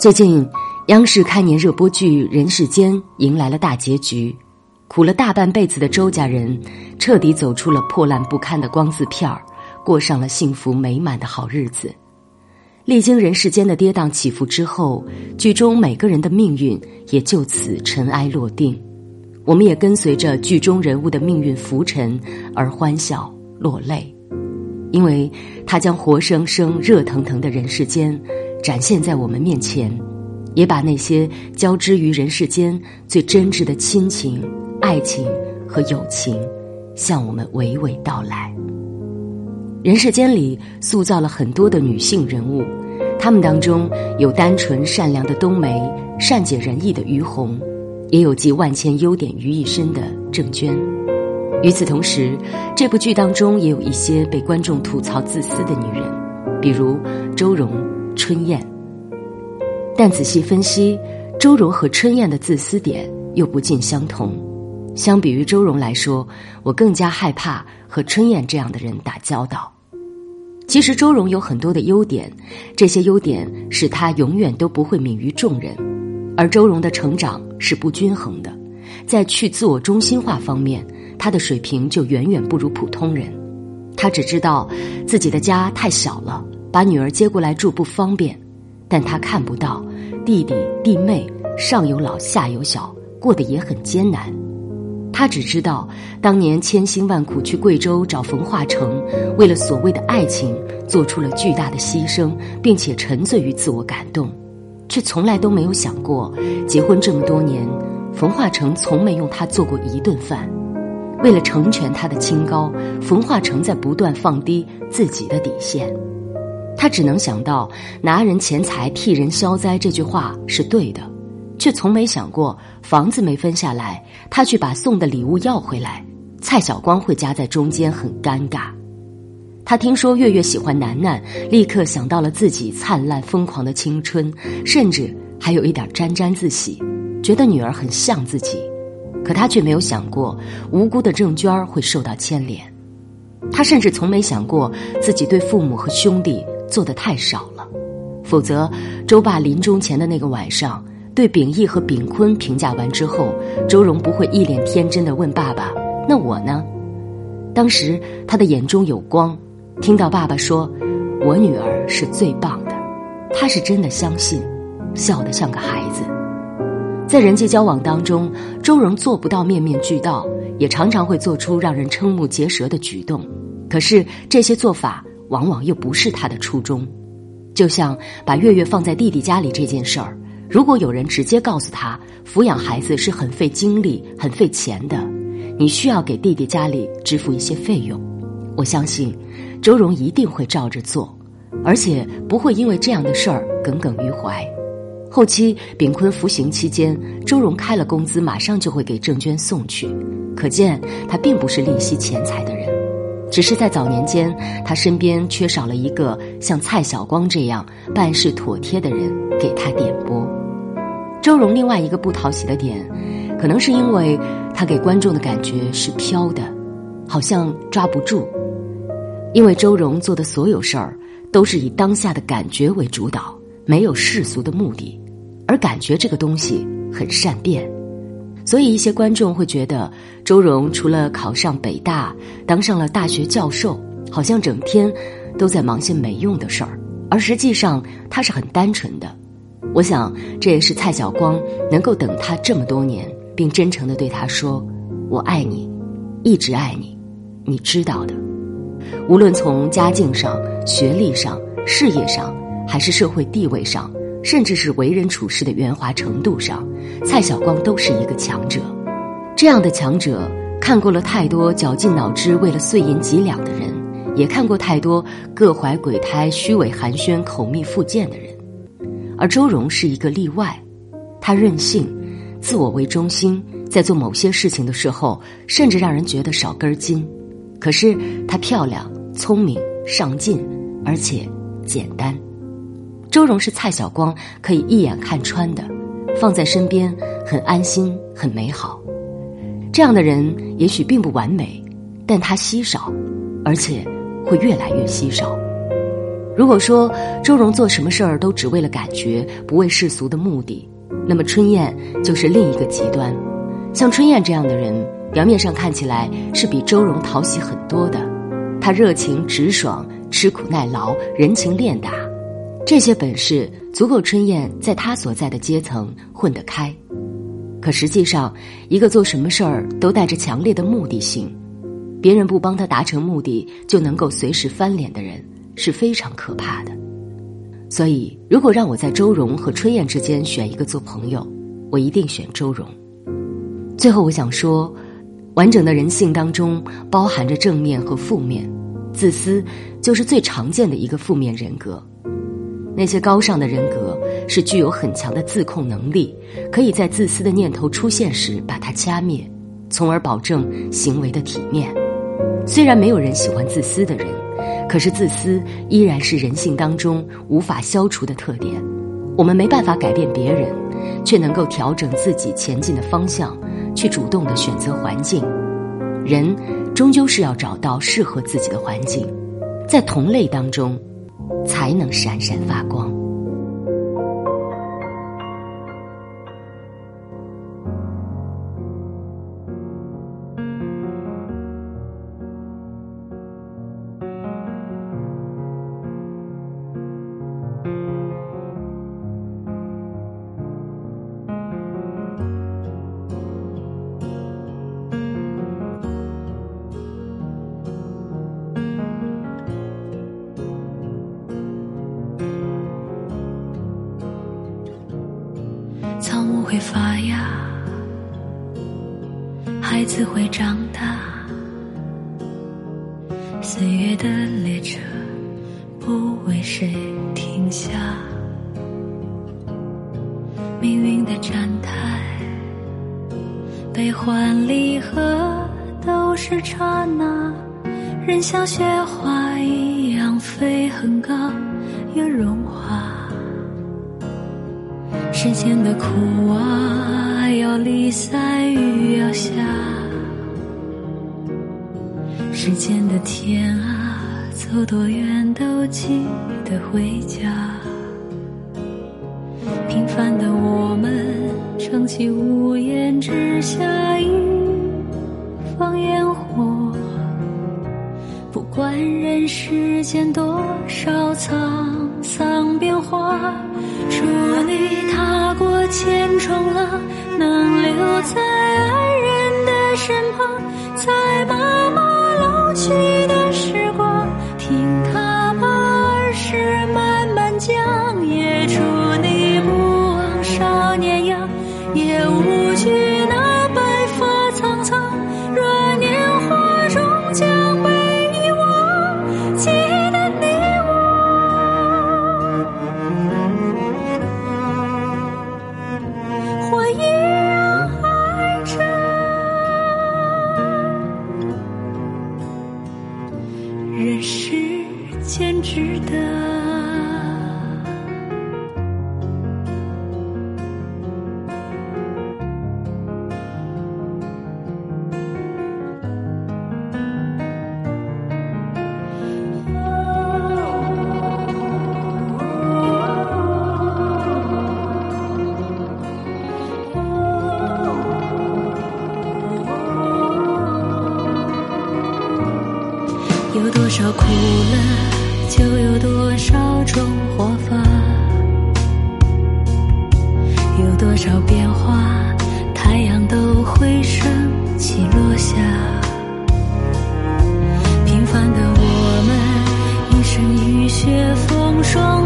最近，央视开年热播剧《人世间》迎来了大结局，苦了大半辈子的周家人彻底走出了破烂不堪的光字片儿，过上了幸福美满的好日子。历经人世间的跌宕起伏之后，剧中每个人的命运也就此尘埃落定。我们也跟随着剧中人物的命运浮沉而欢笑落泪，因为他将活生生、热腾腾的人世间。展现在我们面前，也把那些交织于人世间最真挚的亲情、爱情和友情，向我们娓娓道来。人世间里塑造了很多的女性人物，她们当中有单纯善良的冬梅，善解人意的于红，也有集万千优点于一身的郑娟。与此同时，这部剧当中也有一些被观众吐槽自私的女人，比如周蓉。春燕，但仔细分析，周蓉和春燕的自私点又不尽相同。相比于周蓉来说，我更加害怕和春燕这样的人打交道。其实周蓉有很多的优点，这些优点使她永远都不会泯于众人。而周蓉的成长是不均衡的，在去自我中心化方面，她的水平就远远不如普通人。她只知道自己的家太小了。把女儿接过来住不方便，但他看不到弟弟弟妹上有老下有小，过得也很艰难。他只知道当年千辛万苦去贵州找冯化成，为了所谓的爱情做出了巨大的牺牲，并且沉醉于自我感动，却从来都没有想过结婚这么多年，冯化成从没用他做过一顿饭。为了成全他的清高，冯化成在不断放低自己的底线。他只能想到拿人钱财替人消灾这句话是对的，却从没想过房子没分下来，他去把送的礼物要回来，蔡晓光会夹在中间很尴尬。他听说月月喜欢楠楠，立刻想到了自己灿烂疯狂的青春，甚至还有一点沾沾自喜，觉得女儿很像自己。可他却没有想过无辜的郑娟会受到牵连，他甚至从没想过自己对父母和兄弟。做的太少了，否则周爸临终前的那个晚上，对秉义和秉坤评价完之后，周蓉不会一脸天真的问爸爸：“那我呢？”当时他的眼中有光，听到爸爸说：“我女儿是最棒的。”他是真的相信，笑得像个孩子。在人际交往当中，周蓉做不到面面俱到，也常常会做出让人瞠目结舌的举动。可是这些做法。往往又不是他的初衷，就像把月月放在弟弟家里这件事儿，如果有人直接告诉他抚养孩子是很费精力、很费钱的，你需要给弟弟家里支付一些费用，我相信周蓉一定会照着做，而且不会因为这样的事儿耿耿于怀。后期炳坤服刑期间，周蓉开了工资，马上就会给郑娟送去，可见他并不是吝惜钱财的人。只是在早年间，他身边缺少了一个像蔡晓光这样办事妥帖的人给他点拨。周荣另外一个不讨喜的点，可能是因为他给观众的感觉是飘的，好像抓不住。因为周荣做的所有事儿都是以当下的感觉为主导，没有世俗的目的，而感觉这个东西很善变。所以，一些观众会觉得周蓉除了考上北大、当上了大学教授，好像整天都在忙些没用的事儿，而实际上她是很单纯的。我想，这也是蔡晓光能够等他这么多年，并真诚的对他说：“我爱你，一直爱你，你知道的。”无论从家境上、学历上、事业上，还是社会地位上。甚至是为人处事的圆滑程度上，蔡晓光都是一个强者。这样的强者，看过了太多绞尽脑汁为了碎银几两的人，也看过太多各怀鬼胎、虚伪寒暄、口蜜腹剑的人。而周荣是一个例外。他任性，自我为中心，在做某些事情的时候，甚至让人觉得少根筋。可是她漂亮、聪明、上进，而且简单。周荣是蔡晓光可以一眼看穿的，放在身边很安心、很美好。这样的人也许并不完美，但他稀少，而且会越来越稀少。如果说周荣做什么事儿都只为了感觉，不为世俗的目的，那么春燕就是另一个极端。像春燕这样的人，表面上看起来是比周荣讨喜很多的。她热情直爽，吃苦耐劳，人情练达，这些本事足够春燕在她所在的阶层混得开。可实际上，一个做什么事儿都带着强烈的目的性，别人不帮他达成目的就能够随时翻脸的人，是非常可怕的。所以，如果让我在周荣和春燕之间选一个做朋友，我一定选周荣。最后，我想说，完整的人性当中包含着正面和负面，自私就是最常见的一个负面人格。那些高尚的人格是具有很强的自控能力，可以在自私的念头出现时把它掐灭，从而保证行为的体面。虽然没有人喜欢自私的人，可是自私依然是人性当中无法消除的特点。我们没办法改变别人，却能够调整自己前进的方向，去主动的选择环境。人终究是要找到适合自己的环境，在同类当中。才能闪闪发光。孩子会长大，岁月的列车不为谁停下，命运的站台，悲欢离合都是刹那，人像雪花一样飞很高，又融化。世间的苦啊，要离散雨要下；世间的天啊，走多远都记得回家。平凡的我们，撑起屋檐之下一方烟火。不管人世间多少沧桑变化。祝你踏过千重浪，能留在爱，在吗？多少苦乐就有多少种活法，有多少变化，太阳都会升起落下。平凡的我们，一身雨雪风霜。